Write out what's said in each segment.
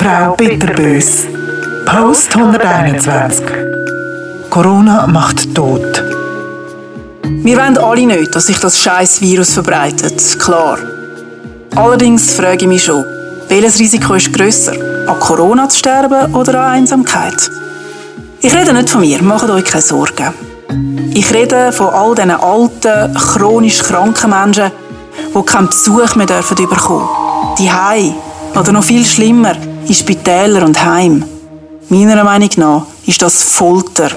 Frau Bitterbös. Post 121. Corona macht tot. Wir wollen alle nicht, dass sich das scheiß Virus verbreitet, klar. Allerdings frage ich mich schon, welches Risiko ist grösser? An Corona zu sterben oder an Einsamkeit? Ich rede nicht von mir, macht euch keine Sorgen. Ich rede von all diesen alten, chronisch kranken Menschen, die keinen Besuch mehr dürfen bekommen. Die Hei oder noch viel schlimmer, in Spitälern und Heim. Meiner Meinung nach ist das Folter.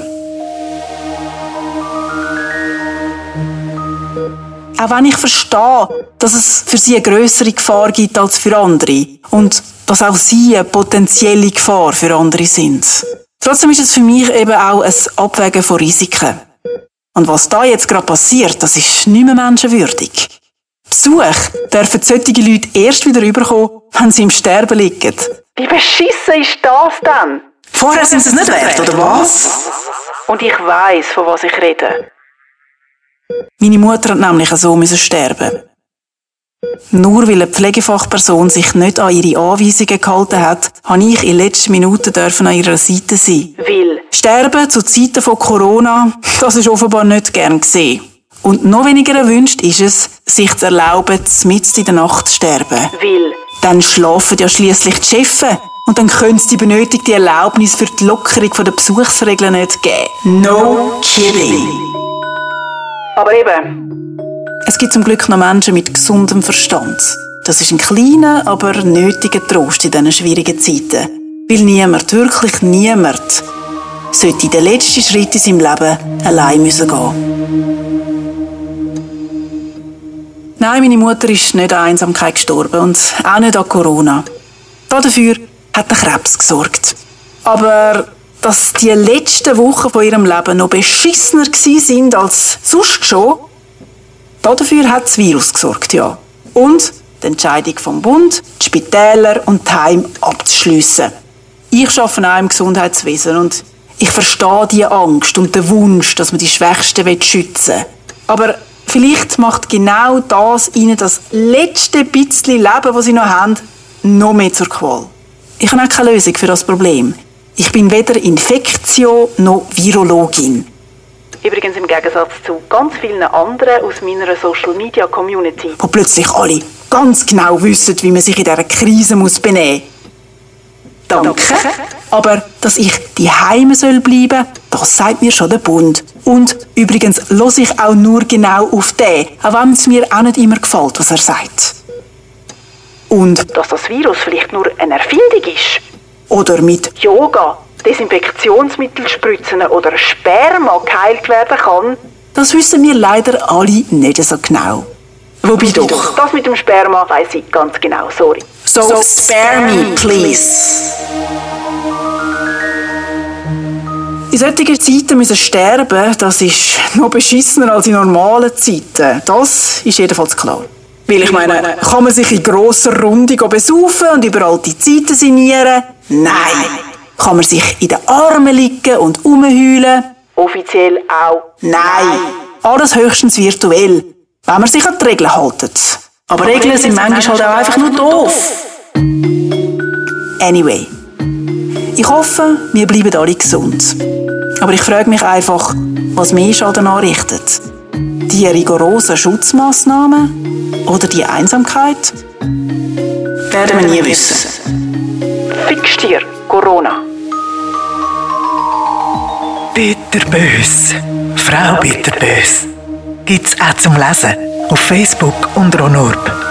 Auch wenn ich verstehe, dass es für sie eine größere Gefahr gibt als für andere und dass auch sie eine potenzielle Gefahr für andere sind. Trotzdem ist es für mich eben auch ein Abwägen von Risiken. Und was da jetzt gerade passiert, das ist nicht mehr menschenwürdig. Besuch dürfen solche Leute erst wieder rüberkommen, wenn sie im Sterben liegen. Wie beschissen ist das denn? Vorher sind sie es nicht wert, oder was? Und ich weiß, von was ich rede. Meine Mutter hat nämlich so müssen sterben. Nur weil eine Pflegefachperson sich nicht an ihre Anweisungen gehalten hat, habe ich in letzten Minuten dürfen an ihrer Seite sein. Will. Sterben zu Zeiten von Corona, das ist offenbar nicht gern gesehen. Und noch weniger erwünscht ist es, sich zu erlauben, mitten in der Nacht zu sterben. Will. Dann schlafen ja schließlich die Chefe. Und dann können sie die benötigte Erlaubnis für die Lockerung der Besuchsregeln nicht geben. No kidding. Aber eben, Es gibt zum Glück noch Menschen mit gesundem Verstand. Das ist ein kleiner, aber nötiger Trost in diesen schwierigen Zeiten. Weil niemand, wirklich niemand, sollte den letzten Schritt in seinem Leben allein müssen gehen. Nein, meine Mutter ist nicht an Einsamkeit gestorben und auch nicht an Corona. Dafür hat der Krebs gesorgt. Aber dass die letzten Wochen von ihrem Leben noch beschissener sind als sonst schon, Dafür hat das Virus gesorgt, ja. Und die Entscheidung vom Bund, die Spitäler und die Heime abzuschliessen. Ich arbeite auch im Gesundheitswesen und ich verstehe die Angst und den Wunsch, dass man die Schwächsten schützen will. Aber vielleicht macht genau das ihnen das letzte bisschen Leben, das sie noch haben, noch mehr zur Qual. Ich habe auch keine Lösung für das Problem. Ich bin weder Infektio noch Virologin. übrigens im Gegensatz zu ganz vielen anderen aus meiner Social Media Community. wo plötzlich alle ganz genau wissen, wie man sich in dieser Krise muss benehmen muss. Danke. Aber dass ich die Heime soll bleiben, das sagt mir schon der Bund. Und übrigens los ich auch nur genau auf den, auch wenn es mir auch nicht immer gefällt, was er sagt. Und Dass das Virus vielleicht nur eine Erfindung ist. oder mit Yoga, Desinfektionsmittel spritzen oder Sperma geheilt werden kann. das wissen wir leider alle nicht so genau. Wobei doch. Das mit dem Sperma weiß ich ganz genau, sorry. So, spare me, please. In solchen Zeiten müssen sterben, das ist noch beschissener als in normalen Zeiten. Das ist jedenfalls klar. Weil ich meine, kann man sich in grosser Runde go besaufen und über alte Zeiten sinnieren? Nein. Kann man sich in den Armen liegen und umheulen? Offiziell auch. Nein. Alles höchstens virtuell, wenn man sich an die Regeln hält. Aber Regeln sind manchmal halt auch einfach nur doof. Anyway. Ich hoffe, wir bleiben alle gesund. Aber ich frage mich einfach, was mehr Schaden anrichtet. Die rigorosen Schutzmaßnahmen oder die Einsamkeit? Werden wir nie wissen. Fix dir, Corona. Bitterbös. Frau Bitterbös. Gibt's auch zum Lesen auf Facebook und Ronorb.